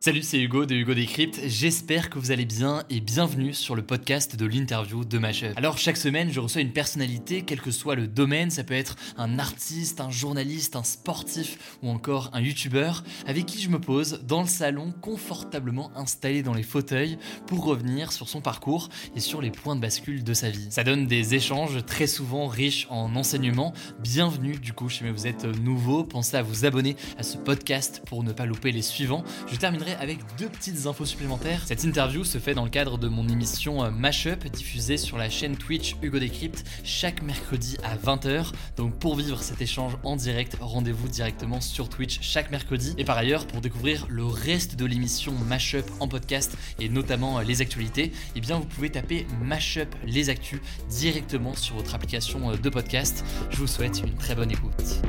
Salut, c'est Hugo de Hugo Décrypte. J'espère que vous allez bien et bienvenue sur le podcast de l'interview de Mashup. Alors, chaque semaine, je reçois une personnalité, quel que soit le domaine. Ça peut être un artiste, un journaliste, un sportif ou encore un youtubeur avec qui je me pose dans le salon, confortablement installé dans les fauteuils pour revenir sur son parcours et sur les points de bascule de sa vie. Ça donne des échanges très souvent riches en enseignements. Bienvenue, du coup, si vous êtes nouveau, pensez à vous abonner à ce podcast pour ne pas louper les suivants. Je terminerai avec deux petites infos supplémentaires. Cette interview se fait dans le cadre de mon émission euh, Mashup diffusée sur la chaîne Twitch Hugo Décrypte chaque mercredi à 20h. Donc pour vivre cet échange en direct, rendez-vous directement sur Twitch chaque mercredi. Et par ailleurs, pour découvrir le reste de l'émission Mashup en podcast et notamment euh, les actualités, eh bien vous pouvez taper Mashup les actus directement sur votre application euh, de podcast. Je vous souhaite une très bonne écoute.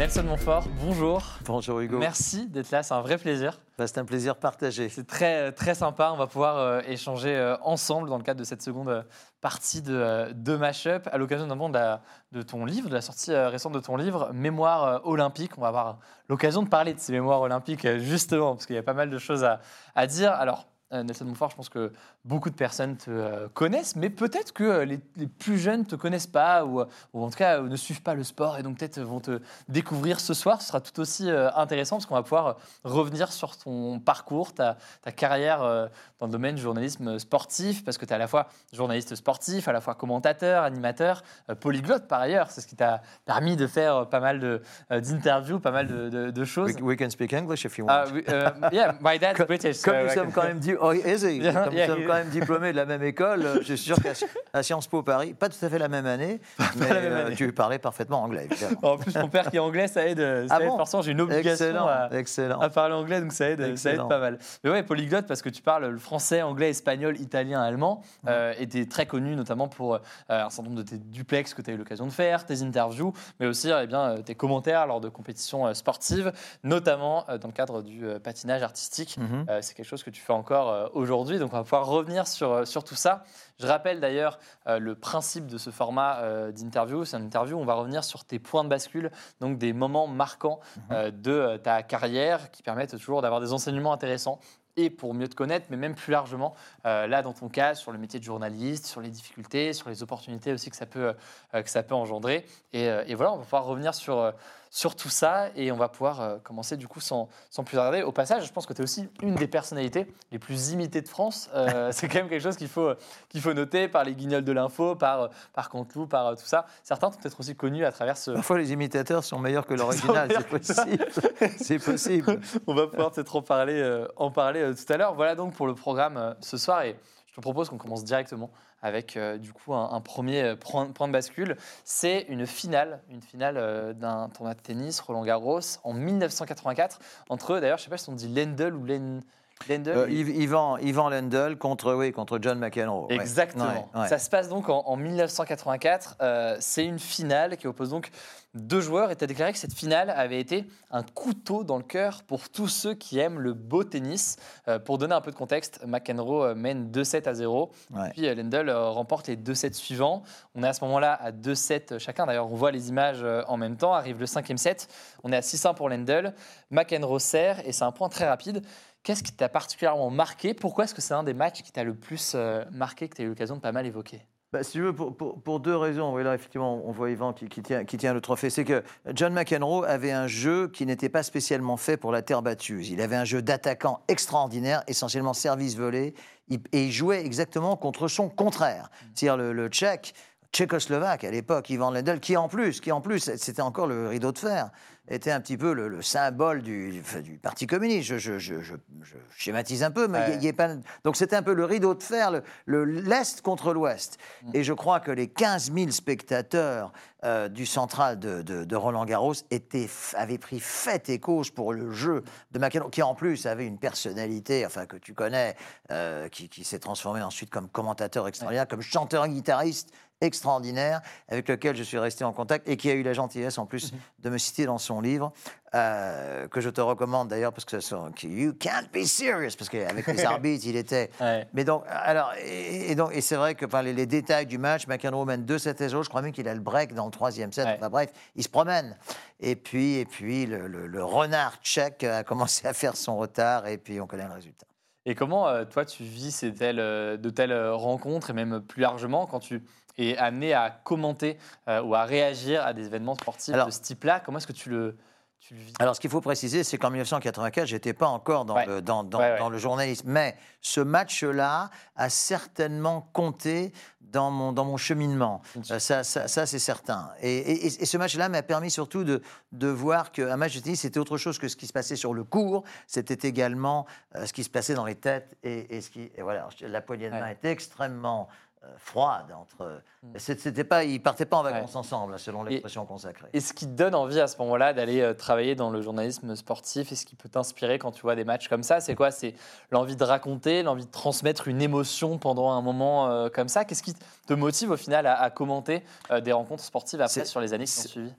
Nelson Montfort, bonjour. Bonjour Hugo. Merci d'être là, c'est un vrai plaisir. Bah, c'est un plaisir partagé. C'est très, très sympa, on va pouvoir euh, échanger euh, ensemble dans le cadre de cette seconde euh, partie de, de Mashup, à l'occasion notamment de, la- de ton livre, de la sortie euh, récente de ton livre, Mémoire olympique. On va avoir l'occasion de parler de ces mémoires olympiques justement, parce qu'il y a pas mal de choses à, à dire. Alors, Nelson Montfort, je pense que beaucoup de personnes te euh, connaissent, mais peut-être que euh, les, les plus jeunes ne te connaissent pas, ou, euh, ou en tout cas euh, ne suivent pas le sport, et donc peut-être vont te découvrir ce soir. Ce sera tout aussi euh, intéressant, parce qu'on va pouvoir euh, revenir sur ton parcours, ta, ta carrière euh, dans le domaine du journalisme sportif, parce que tu es à la fois journaliste sportif, à la fois commentateur, animateur, euh, polyglotte par ailleurs. C'est ce qui t'a permis de faire euh, pas mal euh, d'interviews, pas mal de, de- de choses. We, we can speak English if you want. Ah, oui, euh, yeah, my dad's British. Comme so nous sommes quand même dit, oh, yeah, nous sommes quand même diplômés de la même école, euh, je suis sûr qu'à Sciences Po Paris, pas tout à fait la même année, mais la même euh, année. tu parlais parfaitement anglais. évidemment. En plus, mon père qui est anglais, ça aide. Ça Ah aide bon forcément, j'ai une obligation Excellent, à, excellent. à parler anglais, donc ça aide, ça aide pas mal. Mais ouais, polyglotte parce que tu parles le français, anglais, espagnol, italien, allemand, euh, et tu es très connu notamment pour euh, un certain nombre de tes duplex que tu as eu l'occasion de faire, tes interviews, mais aussi eh bien, euh, tes commentaires lors de compétitions euh, sportives, notamment euh, dans le cadre du euh, patinage artistique. Mhm. Euh, c'est quelque chose que tu fais encore euh, aujourd'hui, donc on va pouvoir revenir sur, euh, sur tout ça. Je rappelle d'ailleurs euh, le principe de ce format euh, d'interview. C'est une interview où on va revenir sur tes points de bascule, donc des moments marquants euh, de ta carrière qui permettent toujours d'avoir des enseignements intéressants et pour mieux te connaître, mais même plus largement, là dans ton cas, sur le métier de journaliste, sur les difficultés, sur les opportunités aussi que ça peut, que ça peut engendrer. Et, et voilà, on va pouvoir revenir sur, sur tout ça et on va pouvoir euh, commencer du coup sans, sans plus tarder. Au passage, je pense que tu es aussi une des personnalités les plus imitées de France. Euh, c'est quand même quelque chose qu'il faut, qu'il faut noter par les guignols de l'info, par, euh, par Canteloup, par euh, tout ça. Certains sont peut-être aussi connus à travers ce, Parfois, les imitateurs sont meilleurs que l'original, c'est possible. c'est possible. On va pouvoir peut-être en parler, euh, en parler euh, tout à l'heure. Voilà donc pour le programme euh, ce soir et te propose qu'on commence directement avec euh, du coup un, premier euh, point, point de bascule. C'est une finale, une finale euh, d'un tournoi de tennis Roland Garros en 1984 entre d'ailleurs je sais pas si on dit Lendl ou Len, Lendl. Euh, Yv- Yvan, Yvan Lendl contre, oui, contre John McEnroe. Exactement. Ouais, ouais. Ça se passe donc en, en 1984. Euh, c'est une finale qui oppose donc deux joueurs. Et tu as déclaré que cette finale avait été un couteau dans le cœur pour tous ceux qui aiment le beau tennis. Euh, pour donner un peu de contexte, McEnroe mène 2-7 à 0. Ouais. Puis Lendl remporte les 2-7 suivants. On est à ce moment-là à 2-7 chacun. D'ailleurs, on voit les images en même temps. Arrive le cinquième set. On est à 6-1 pour Lendl. McEnroe sert et c'est un point très rapide. Qu'est-ce qui t'a particulièrement marqué? Pourquoi est-ce que c'est un des matchs qui t'a le plus euh, marqué, que tu as eu l'occasion de pas mal évoquer? Bah, si tu veux, pour, pour- pour deux raisons. Oui, là, effectivement, on voit Yvan qui, qui tient, qui tient le trophée. C'est que John McEnroe avait un jeu qui n'était pas spécialement fait pour la terre battue. Il avait un jeu d'attaquant extraordinaire, essentiellement service volé, et il jouait exactement contre son contraire. C'est-à-dire le, le tchèque, tchécoslovaque à l'époque, Ivan Lendl, qui en plus, qui en plus, c'était encore le rideau de fer. Était un petit peu le, le symbole du, Parti communiste. Je, je- je- je- je schématise un peu, mais il y a pas... Donc c'était un peu le rideau de fer, le- le- l'Est contre l'Ouest. Et je crois que les 15 000 spectateurs euh, du central de, de- de Roland Garros étaient, avaient pris fait et cause pour le jeu de McEnroe, qui en plus avait une personnalité, enfin que tu connais, euh, qui, qui s'est transformé ensuite comme commentateur extraordinaire, comme chanteur-guitariste extraordinaire, avec lequel je suis resté en contact et qui a eu la gentillesse en plus de me citer dans son livre, euh, que je te recommande d'ailleurs parce que son- que You can't be serious, parce qu'avec les arbitres, il était. Ouais. Mais donc, alors, et, et donc, et c'est vrai que enfin, les, les détails du match, McEnroe mène 2-7 et 0, je crois même qu'il a le break dans le troisième set. Ouais. Enfin bref, il se promène. Et puis, et puis le, le- le renard tchèque a commencé à faire son retard et puis on connaît le résultat. Et comment, euh, toi, tu vis ces telles, euh, de telles rencontres et même plus largement quand tu es amené à commenter euh, ou à réagir à des événements sportifs Alors- de ce type-là Comment est-ce que tu le, tu le vis? Alors, ce qu'il faut préciser, c'est qu'en 1984, j'étais pas encore dans, Ouais. le, dans, dans- Ouais, ouais. dans le journalisme. Mais ce match-là a certainement compté dans mon, dans mon cheminement. Euh, ça, ça, ça, c'est certain. Et, et- et ce match-là m'a permis surtout de, de voir qu'un match de tennis, c'était autre chose que ce qui se passait sur le court. C'était également euh, ce qui se passait dans les têtes. Et, et ce qui, et voilà, la poignée de main était extrêmement euh, froide. Entre, Mm. c'était pas, ils partaient pas en vacances Ouais. ensemble, selon Et- l'expression consacrée. Et ce qui te donne envie à ce moment-là d'aller euh, travailler dans le journalisme sportif et ce qui peut t'inspirer quand tu vois des matchs comme ça, c'est quoi? C'est l'envie de raconter, l'envie de transmettre une émotion pendant un moment euh, comme ça? Qu'est-ce qui te motive au final à, à commenter euh, des rencontres sportives après sur les années qui ont suivi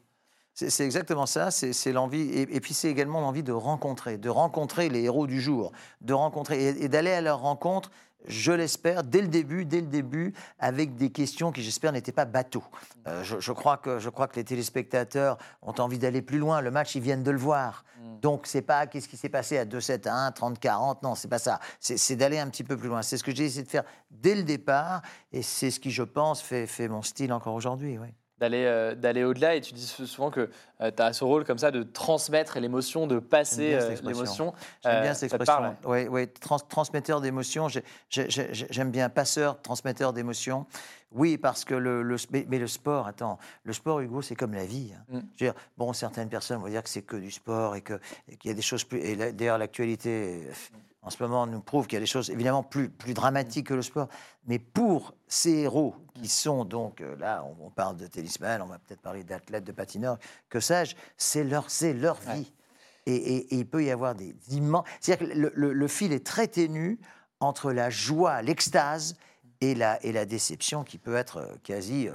C'est exactement ça, c'est c'est l'envie, et, et puis c'est également l'envie de rencontrer, de rencontrer les héros du jour, de rencontrer et, et d'aller à leur rencontre, je l'espère, dès le début, dès le début, avec des questions qui, j'espère, n'étaient pas bateaux. Euh, je, je crois que, je crois que les téléspectateurs ont envie d'aller plus loin. Le match, ils viennent de le voir. Mm. Donc, c'est pas qu'est-ce qui s'est passé à 2-7 à 1, 30-40. Non, c'est pas ça. C'est c'est d'aller un petit peu plus loin. C'est ce que j'ai essayé de faire dès le départ. Et c'est ce qui, je pense, fait, fait mon style encore aujourd'hui. Oui. D'aller euh, d'aller au-delà et tu dis souvent que tu as ce rôle comme ça de transmettre l'émotion, de passer J'aime bien cette euh, expression. l'émotion. J'aime Euh, bien cette expression. Oui, oui, trans- transmetteur j'ai- J'aime bien passeur, transmetteur d'émotions. Oui, parce que le, le- mais, le sport, attends, le sport, Hugo, c'est comme la vie. hein. Mm. Je veux dire, bon, certaines personnes vont dire que c'est que du sport et qu'il y a des choses plus. Et d'ailleurs, l'actualité euh, en ce moment nous prouve qu'il y a des choses évidemment plus, plus dramatiques que le sport. Mais pour ces héros qui sont donc euh, là, on, on parle de tennisman, on va peut-être parler d'athlètes, de patineurs, que sais-je, c'est leur, leur Ouais. vie. Et, et- et il peut y avoir des immenses. C'est-à-dire que le, le- le fil est très ténu entre la joie, l'extase et la, et la déception qui peut être euh, quasi euh,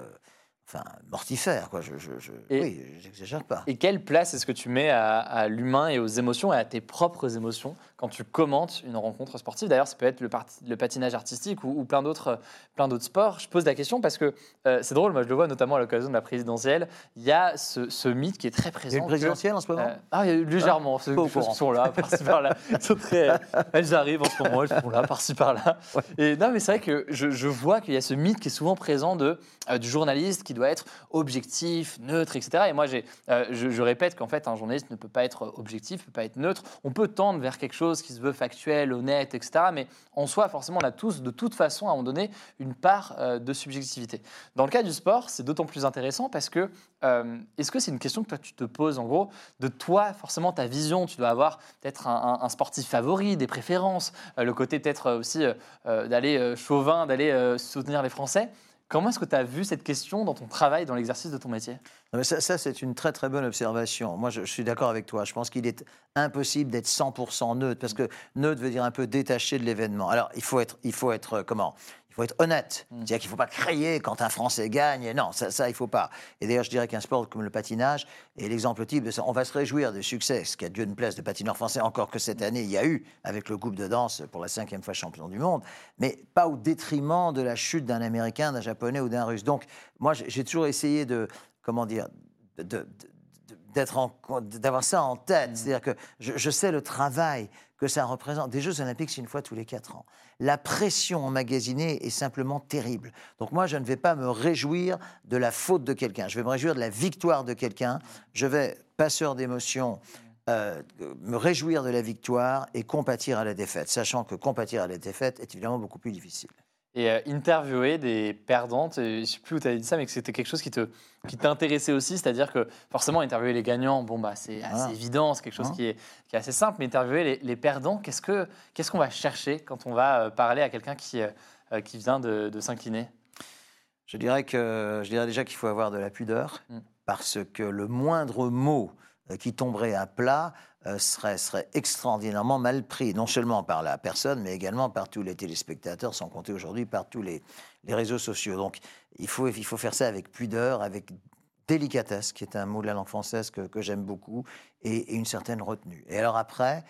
enfin, mortifère. Quoi. Je, je, je- Et- oui, j'exagère pas. Et quelle place est-ce que tu mets à, à l'humain et aux émotions et à tes propres émotions quand tu commentes une rencontre sportive? D'ailleurs, ça peut être le, patinage artistique ou, ou plein d'autres plein d'autres sports. Je pose la question parce que euh, c'est drôle, moi je le vois notamment à l'occasion de la présidentielle. Il y a ce, ce mythe qui est très Il y a présent. une que- présidentielle en ce moment? Euh, ah, il y a eu légèrement, choses courant. qui sont là, par-ci par-là. Très- elles arrivent en ce moment, elles sont là, par-ci par-là. Et non, mais c'est vrai que je, je vois qu'il y a ce mythe qui est souvent présent de, euh, du journaliste qui doit être objectif, neutre, etc. Et moi, euh, je, répète qu'en fait, un journaliste ne peut pas être objectif, ne peut pas être neutre. On peut tendre vers quelque chose qui se veut factuel, honnête, etc. Mais en soi, forcément, on a tous, de toute façon, à un moment donné, une part euh, de subjectivité. Dans le cas du sport, c'est d'autant plus intéressant parce que euh, est-ce que c'est une question que toi tu te poses en gros de toi, forcément ta vision Tu dois avoir peut-être un, un- sportif favori, des préférences, le côté peut-être aussi d'aller chauvin, d'aller soutenir les Français. Comment est-ce que tu as vu cette question dans ton travail, dans l'exercice de ton métier? Ça, c'est une très très bonne observation. Moi, je, je suis d'accord avec toi. Je pense qu'il est impossible d'être 100% neutre, parce que neutre veut dire un peu détaché de l'événement. Alors, il faut être, il faut être euh, comment? Faut être honnête. Mm. C'est-à-dire qu'il ne faut pas crier quand un Français gagne. Non, ça, ça il ne faut pas. Et d'ailleurs, je dirais qu'un sport comme le patinage est l'exemple type de ça. On va se réjouir du succès, ce qui a Dieu une place de patineurs français, encore que cette année, il y a eu, avec le groupe de danse pour la cinquième fois champion du monde, mais pas au détriment de la chute d'un Américain, d'un Japonais ou d'un Russe. Donc, moi, j'ai toujours essayé de, comment dire, de- d'avoir ça en tête. C'est-à-dire que je, je sais le travail que ça représente. Des Jeux Olympiques, c'est une fois tous les quatre ans. La pression emmagasinée est simplement terrible. Donc moi, je ne vais pas me réjouir de la faute de quelqu'un. Je vais me réjouir de la victoire de quelqu'un. Je vais, passeur d'émotions, euh, me réjouir de la victoire et compatir à la défaite, sachant que compatir à la défaite est évidemment beaucoup plus difficile. Et euh, interviewer des perdantes. Et je ne sais plus où tu avais dit ça, mais que c'était quelque chose qui te qui t'intéressait aussi, c'est-à-dire que forcément interviewer les gagnants, bon bah c'est assez évident, c'est quelque chose qui, est, qui, est, assez simple, mais interviewer les, perdants, qu'est-ce que qu'est-ce qu'on va chercher quand on va euh, parler à quelqu'un qui euh, qui vient de, s'incliner? Je dirais que je dirais déjà qu'il faut avoir de la pudeur, mm. parce que le moindre mot qui tomberait à plat euh, serait, extraordinairement mal pris, non seulement par la personne, mais également par tous les téléspectateurs, sans compter aujourd'hui par tous les, réseaux sociaux. Donc il faut, il faut faire ça avec pudeur, avec délicatesse, qui est un mot de la langue française que, j'aime beaucoup, et, et, une certaine retenue. Et alors après,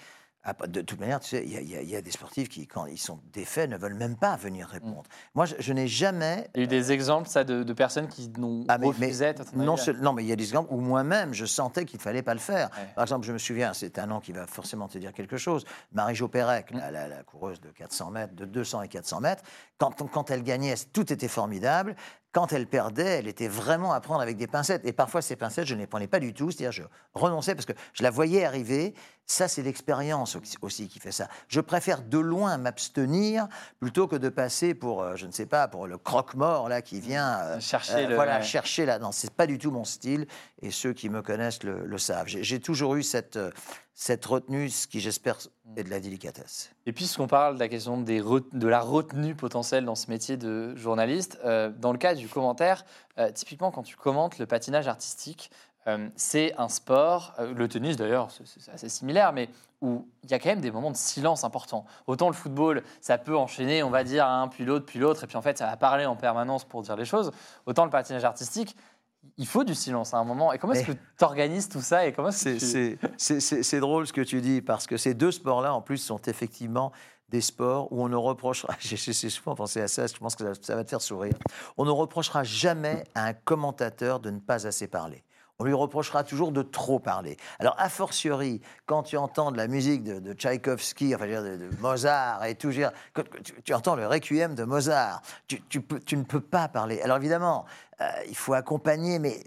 de toute manière, tu sais, il y, a des sportifs qui, quand ils sont défaits, ne veulent même pas venir répondre. Mm. Moi, je, n'ai jamais. Il y a eu des exemples, ça, de, personnes qui n'ont ah, refusé. non, non, mais il y a des exemples où moi-même, je sentais qu'il ne fallait pas le faire. Par exemple, je me souviens, c'est un nom qui va forcément te dire quelque chose. Marie-Jo Pérec, mm. la, la, coureuse de 400 mètres, de 200 et 400 mètres, quand, quand elle gagnait, tout était formidable quand elle perdait, elle était vraiment à prendre avec des pincettes. Et parfois, ces pincettes, je ne les prenais pas du tout. C'est-à-dire, je renonçais parce que je la voyais arriver. Ça, c'est l'expérience aussi qui fait ça. Je préfère de loin m'abstenir plutôt que de passer pour, euh, je ne sais pas, pour le croque-mort là qui vient euh, chercher, euh, le, voilà, chercher là. Non, c'est pas du tout mon style. Et ceux qui me connaissent le, le savent. J'ai toujours eu cette cette retenue, ce qui j'espère est de la délicatesse. Et puisqu'on parle de la question de la retenue potentielle dans ce métier de journaliste, euh, dans le cas du commentaire, euh, typiquement quand tu commentes le patinage artistique, euh, c'est un sport, le tennis d'ailleurs c'est assez similaire, mais où il y a quand même des moments de silence importants. Autant le football, ça peut enchaîner, on va dire, un puis l'autre, puis l'autre, et puis en fait ça va parler en permanence pour dire les choses. Autant le patinage artistique, il faut du silence à un moment. Et comment est-ce que tu organises tout ça et comment c'est, drôle ce que tu dis, parce que ces deux sports-là, en plus, sont effectivement des sports où on ne reprochera, j'ai souvent pensé à ça, je pense que ça va te faire sourire, on ne reprochera jamais à un commentateur de ne pas assez parler on lui reprochera toujours de trop parler. Alors, a fortiori, quand tu entends de la musique de, Tchaïkovski, enfin, de, Mozart et tout, tu, entends le requiem de Mozart, tu, ne peux pas parler. Alors, évidemment, euh, il faut accompagner, mais,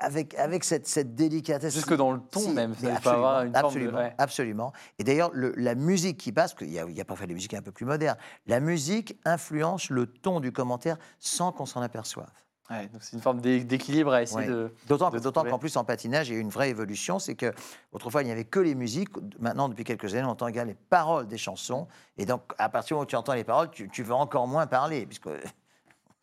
avec, avec cette, cette, délicatesse. Jusque dans le ton, même. Il faut avoir une absolument, forme de... absolument. Et d'ailleurs, la musique qui passe, parce qu'il y a, il y a parfois des musiques un peu plus modernes, la musique influence le ton du commentaire sans qu'on s'en aperçoive c'est une forme d'équilibre à essayer de. D'autant qu'en plus en patinage, il y a eu une vraie évolution, c'est que autrefois il n'y avait que les musiques. Maintenant, depuis quelques années, on entend les paroles des chansons, et donc à partir du moment où tu entends les paroles, tu, veux encore moins parler, puisque.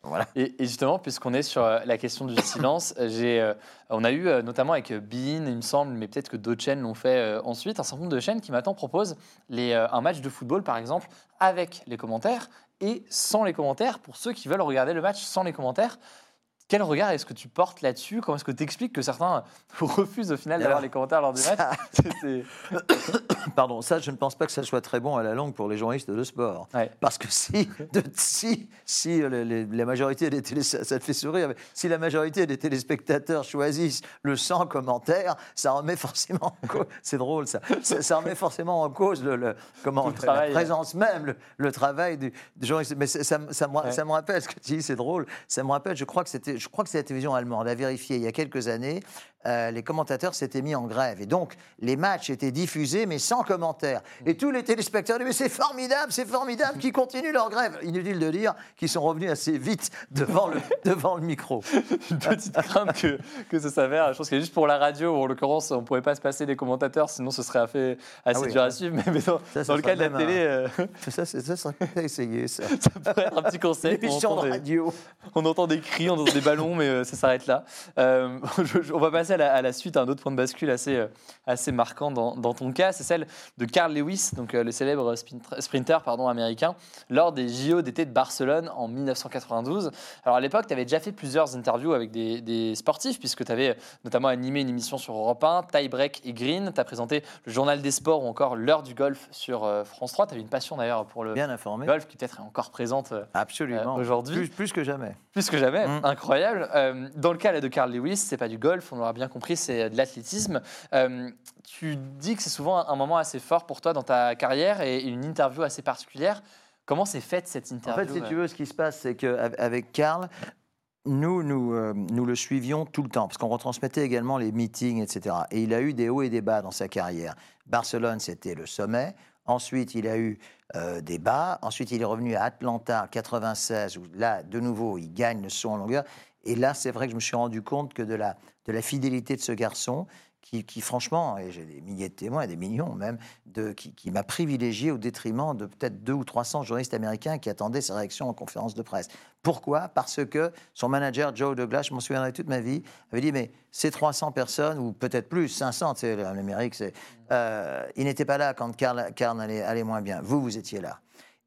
Voilà. Et, justement, puisqu'on est sur euh, la question du silence, j'ai, euh, on a eu euh, notamment avec Bean, il me semble, mais peut-être que d'autres chaînes l'ont fait ensuite, un certain nombre de chaînes qui maintenant proposent les, un match de football, par exemple, avec les commentaires et sans les commentaires, pour ceux qui veulent regarder le match sans les commentaires. Quel regard est-ce que tu portes là-dessus? Comment est-ce que tu expliques que certains refusent au final d'avoir les commentaires lors du match Pardon, ça, je ne pense pas que ça soit très bon à la langue pour les journalistes de sport. Parce que si, de, si, si la majorité des télé, ça, te fait sourire, mais si la majorité des téléspectateurs choisissent le sans commentaire, ça remet forcément en cause. C'est drôle ça. ça. remet forcément en cause le, comment, la présence même, le, travail du, journaliste. Mais ça, ça, me, ça me rappelle ce que tu dis, c'est drôle. Ça me rappelle, je crois que c'était je crois que c'est la télévision allemande, a vérifié il y a quelques années, euh, les commentateurs s'étaient mis en grève. Et donc, les matchs étaient diffusés, mais sans commentaire. Et tous les téléspectateurs disaient, mais c'est formidable, c'est formidable, qu'ils continuent leur grève. Inutile de dire qu'ils sont revenus assez vite devant le, devant le micro. Une petite crainte que, que ça s'avère. Je pense que juste pour la radio, en l'occurrence, on ne pourrait pas se passer des commentateurs, sinon ce serait assez, assez ah dur à suivre. Mais, dans, dans le cas de la télé... Euh, ça, ça serait essayer, ça. ça pourrait être un petit conseil. Émission de radio. On entend des cris, on entend des ballons, mais euh, ça s'arrête là. on va passer à la, suite un autre point de bascule assez, euh, assez marquant dans, ton cas, c'est celle de Carl Lewis, donc euh, le célèbre sprinter pardon, américain, lors des JO d'été de Barcelone en 1992. Alors à l'époque, tu avais déjà fait plusieurs interviews avec des, sportifs, puisque tu avais euh, notamment animé une émission sur Europe 1, Tie Break et Green. Tu as présenté le journal des sports ou encore l'heure du golf sur France 3. Tu avais une passion d'ailleurs pour le golf qui peut-être est encore présente Absolument. aujourd'hui. Plus, que jamais. Plus que jamais, mm. incroyable. dans le cas de Carl Lewis, c'est pas du golf, on l'aura bien compris, c'est de l'athlétisme. Euh, tu dis que c'est souvent un moment assez fort pour toi dans ta carrière et une interview assez particulière. Comment s'est faite cette interview En fait, si tu veux, ce qui se passe, c'est qu'avec Karl, nous, nous, euh, nous le suivions tout le temps, parce qu'on retransmettait également les meetings, etc. Et il a eu des hauts et des bas dans sa carrière. Barcelone, c'était le sommet. Ensuite, il a eu euh, des bas. Ensuite, il est revenu à Atlanta en 96, où là, de nouveau, il gagne le saut en longueur. Et là, c'est vrai que je me suis rendu compte que de la, de la fidélité de ce garçon, qui, franchement, et j'ai des milliers de témoins, des millions même, de, qui, m'a privilégié au détriment de peut-être deux ou 300 journalistes américains qui attendaient sa réaction en conférence de presse. Pourquoi? Parce que son manager, Joe Douglas, je m'en souviendrai toute ma vie, avait dit, mais ces 300 personnes, ou peut-être plus, 500, c'est l'Amérique, c'est, euh, ils n'étaient pas là quand Karl, allait, moins bien. Vous, vous étiez là.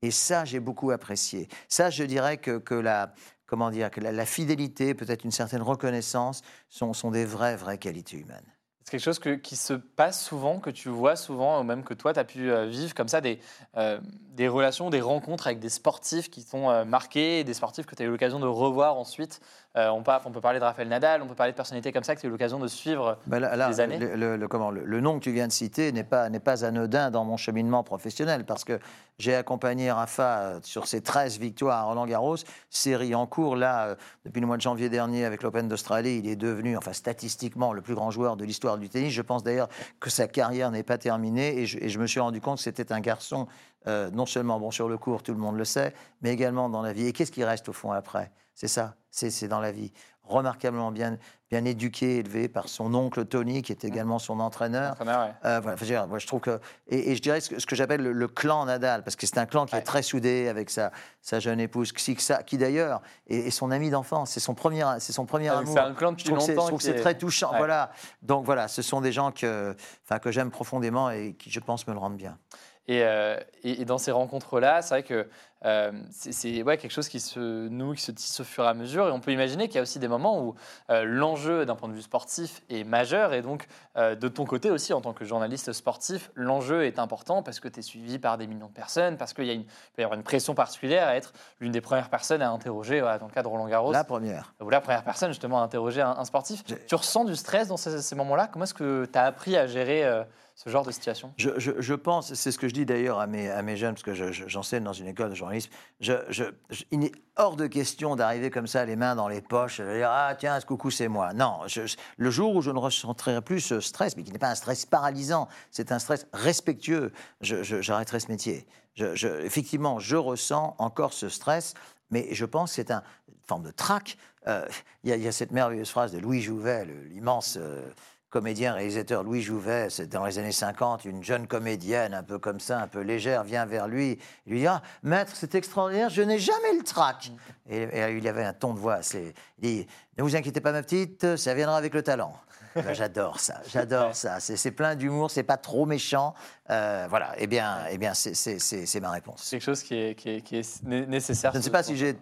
Et ça, j'ai beaucoup apprécié. Ça, je dirais que, que la, comment dire, que la, fidélité, peut-être une certaine reconnaissance, sont, sont des vraies, vraies qualités humaines. C'est quelque chose qui se passe souvent, que tu vois souvent, ou même que toi, tu as pu euh, vivre comme ça, des, euh, des relations, des rencontres avec des sportifs qui t'ont euh, marqué, des sportifs que tu as eu l'occasion de revoir ensuite. On, peut, on, peut, parler de Raphaël Nadal, on peut parler de personnalités comme ça que tu as eu l'occasion de suivre bah des années. Le, comment, le, nom que tu viens de citer n'est pas, pas anodin dans mon cheminement professionnel, parce que j'ai accompagné Rafa sur ses 13 victoires à Roland Garros, série en cours. Là, depuis le mois de janvier dernier, avec l'Open d'Australie, il est devenu, enfin statistiquement, le plus grand joueur de l'histoire du tennis. Je pense d'ailleurs que sa carrière n'est pas terminée et je, me suis rendu compte que c'était un garçon euh, non seulement bon sur le cours, tout le monde le sait, mais également dans la vie. Et qu'est-ce qui reste au fond après? C'est ça, c'est dans la vie remarquablement bien, bien éduqué, élevé par son oncle Tony, qui est également son entraîneur. Euh, voilà, moi, je trouve que, et, je dirais ce que, j'appelle le, clan Nadal, parce que c'est un clan qui est très soudé avec sa, sa jeune épouse Xixa, qui d'ailleurs est, son ami d'enfance, c'est son premier, c'est son premier ah, amour. C'est un clan depuis longtemps. Je trouve que c'est très touchant. Voilà. Donc voilà, ce sont des gens que, que j'aime profondément et qui, je pense, me le rendent bien. Euh, et, et, dans ces rencontres-là, c'est vrai que euh, c'est ouais, quelque chose qui se noue, qui se tisse au fur et à mesure. Et on peut imaginer qu'il y a aussi des moments où euh, l'enjeu d'un point de vue sportif est majeur. Et donc, de ton côté aussi, en tant que journaliste sportif, l'enjeu est important parce que tu es suivi par des millions de personnes, parce qu'il y, peut y avoir une pression particulière à être l'une des premières personnes à interroger, dans le cas de Roland Garros. La première. Ou la première personne, justement, à interroger un, sportif. Tu ressens du stress dans ces, ces moments-là? Comment est-ce que tu as appris à gérer ce genre de situation? Je, je, pense, c'est ce que je dis d'ailleurs à mes, à mes jeunes, parce que j'enseigne dans une école de journalisme, je, il est hors de question d'arriver comme ça, les mains dans les poches, et dire Ah, tiens, ce coucou, c'est moi. Non, le jour où je ne ressentirai plus ce stress, mais qui n'est pas un stress paralysant, c'est un stress respectueux, j'arrêterai ce métier. effectivement, je ressens encore ce stress, mais je pense que c'est un, une forme de trac. Euh, il y, a cette merveilleuse phrase de Louis Jouvet, l'immense. Euh, comédien, réalisateur Louis Jouvet, c'est dans les années 50, une jeune comédienne un peu comme ça, un peu légère, vient vers lui, lui dit ah, Maître, c'est extraordinaire, je n'ai jamais le trac. Et, et, il avait un ton de voix, il dit Ne vous inquiétez pas, ma petite, ça viendra avec le talent. Ben, j'adore ça, j'adore ça. C'est plein d'humour, c'est pas trop méchant. Euh, voilà, eh bien, eh bien c'est ma réponse. C'est quelque chose qui est, qui est, nécessaire. Je ne sais pas si j'ai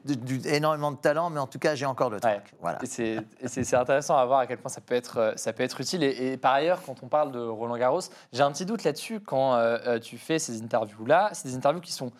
énormément de talent, mais en tout cas, j'ai encore le truc. Voilà. C'est intéressant à voir à quel point ça peut être, ça peut être utile. Et, par ailleurs, quand on parle de Roland Garros, j'ai un petit doute là-dessus quand euh, euh, tu fais ces interviews-là. C'est des interviews qui sont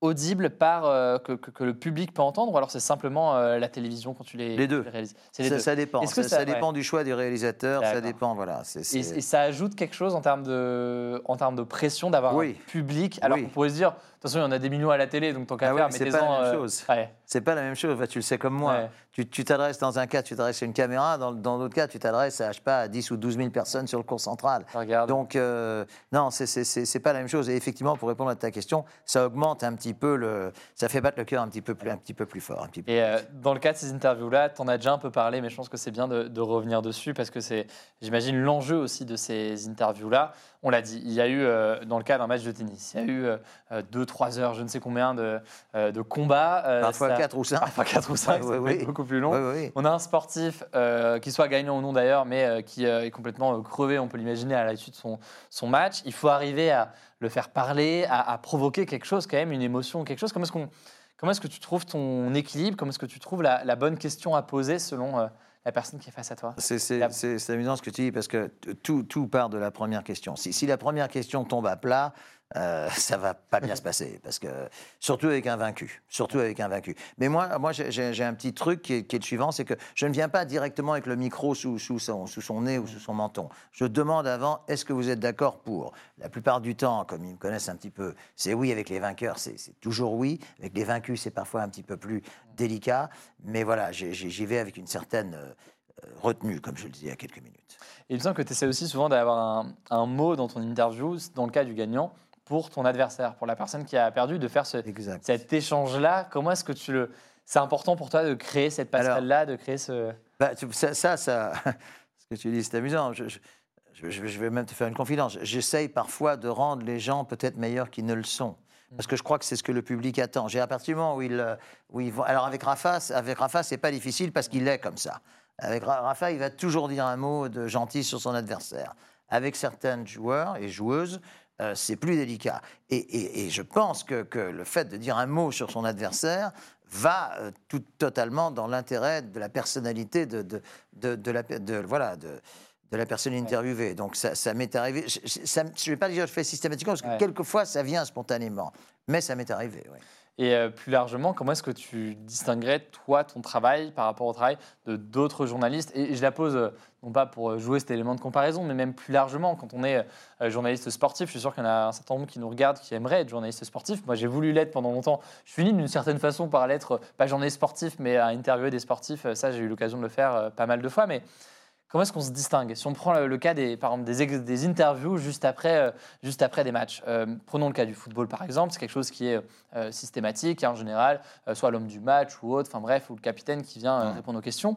audible par euh, que, que, le public peut entendre ou alors c'est simplement euh, la télévision quand tu les, les deux. réalises? Les ça, deux. ça, dépend. Ça, ça, dépend du choix du réalisateur. Ça dépend, voilà. Et, ça ajoute quelque chose en termes de, en termes de pression d'avoir un public? Alors oui. on pourrait se dire, toute façon, il y en a des millions à la télé, donc tant qu'à ah faire, c'est pas, la même chose. C'est pas la même chose. tu le sais comme moi. Tu t'adresses dans un cas, tu t'adresses à une caméra. Dans d'autres cas, tu t'adresses à, je sais pas, à 10 ou 12 000 personnes sur le cours central. Regarde. Donc, euh, non, c'est pas la même chose. Et effectivement, pour répondre à ta question, ça augmente un petit peu le ça fait battre le cœur un petit peu plus, un petit peu plus fort. Un petit peu et euh, dans le cas de ces interviews-là, tu en as déjà un peu parlé, mais je pense que c'est bien de, revenir dessus parce que c'est, j'imagine, l'enjeu aussi de ces interviews-là. On l'a dit, il y a eu, euh, dans le cas d'un match de tennis, il y a eu 2-3 euh, heures, je ne sais combien, de, de combats. parfois 4 ou 5. Parfois 4 ou 5, c'est beaucoup plus long. on a un sportif, qui soit gagnant ou non d'ailleurs, mais qui est complètement crevé, on peut l'imaginer, à la suite de son, son match. Il faut arriver à le faire parler, à, provoquer quelque chose, quand même, une émotion, quelque chose. Comment est-ce, qu'on, comment est-ce que tu trouves ton équilibre? Comment est-ce que tu trouves la, bonne question à poser selon euh, la personne qui est face à toi c'est, amusant ce que tu dis parce que tout, tout part de la première question. Si, si la première question tombe à plat, euh, ça va pas bien se passer parce que surtout avec un vaincu, surtout avec un. Mais moi, moi, j'ai un petit truc qui est, le suivant, c'est que je ne viens pas directement avec le micro sous, sous, son, sous son nez ou sous son menton. Je demande avant, est-ce que vous êtes d'accord pour? La plupart du temps, comme ils me connaissent un petit peu, c'est oui avec les vainqueurs, c'est toujours oui. Avec les vaincus, c'est parfois un petit peu plus délicat. Mais voilà, j'y vais avec une certaine euh, retenue, comme je le disais il y a quelques minutes. Il me semble que tu essaies aussi souvent d'avoir un, un mot dans ton interview, dans le cas du gagnant pour ton adversaire, pour la personne qui a perdu, de faire ce, cet échange-là. Comment est-ce que tu le... C'est important pour toi de créer cette passerelle-là, de créer ce... Bah, ça, ça, ça- ce que tu dis, c'est amusant. Je, je- je- je vais même te faire une confidence. J'essaye parfois de rendre les gens peut-être meilleurs qu'ils ne le sont. Parce que je crois que c'est ce que le public attend. J'ai à partir du moment où ils, euh, où ils vont. Alors avec Rafa, avec Rafa, c'est pas difficile parce qu'il est comme ça. Avec Ra- Rafa, il va toujours dire un mot de gentil sur son adversaire. Avec certains joueurs et joueuses, euh, c'est plus délicat. Et, et- et je pense que, que le fait de dire un mot sur son adversaire va euh, tout totalement dans l'intérêt de la personnalité de, de, de, de la, de, voilà, de, de la personne interviewée. Donc ça, ça m'est arrivé. Je ne vais pas dire que je fais systématiquement, parce que Ouais. quelquefois ça vient spontanément. Mais ça m'est arrivé, oui. Et euh, plus largement, comment est-ce que tu distinguerais, toi, ton travail par rapport au travail de d'autres journalistes? Et je la pose, euh, non pas pour jouer cet élément de comparaison, mais même plus largement, quand on est euh, journaliste sportif, je suis sûr qu'il y en a un certain nombre qui nous regardent, qui aimeraient être journaliste sportif. Moi, j'ai voulu l'être pendant longtemps. Je suis d'une certaine façon par l'être, euh, pas journaliste sportif, mais à interviewer des sportifs. Euh, Ça, j'ai eu l'occasion de le faire euh, pas mal de fois. Mais Comment est-ce qu'on se distingue? Si on prend le, le cas des, par exemple, des, des interviews juste après, euh, juste après des matchs. Euh, prenons le cas du football, par exemple. C'est quelque chose qui est euh, systématique, hein, en général, soit l'homme du match ou autre, enfin bref, ou le capitaine qui vient répondre aux questions.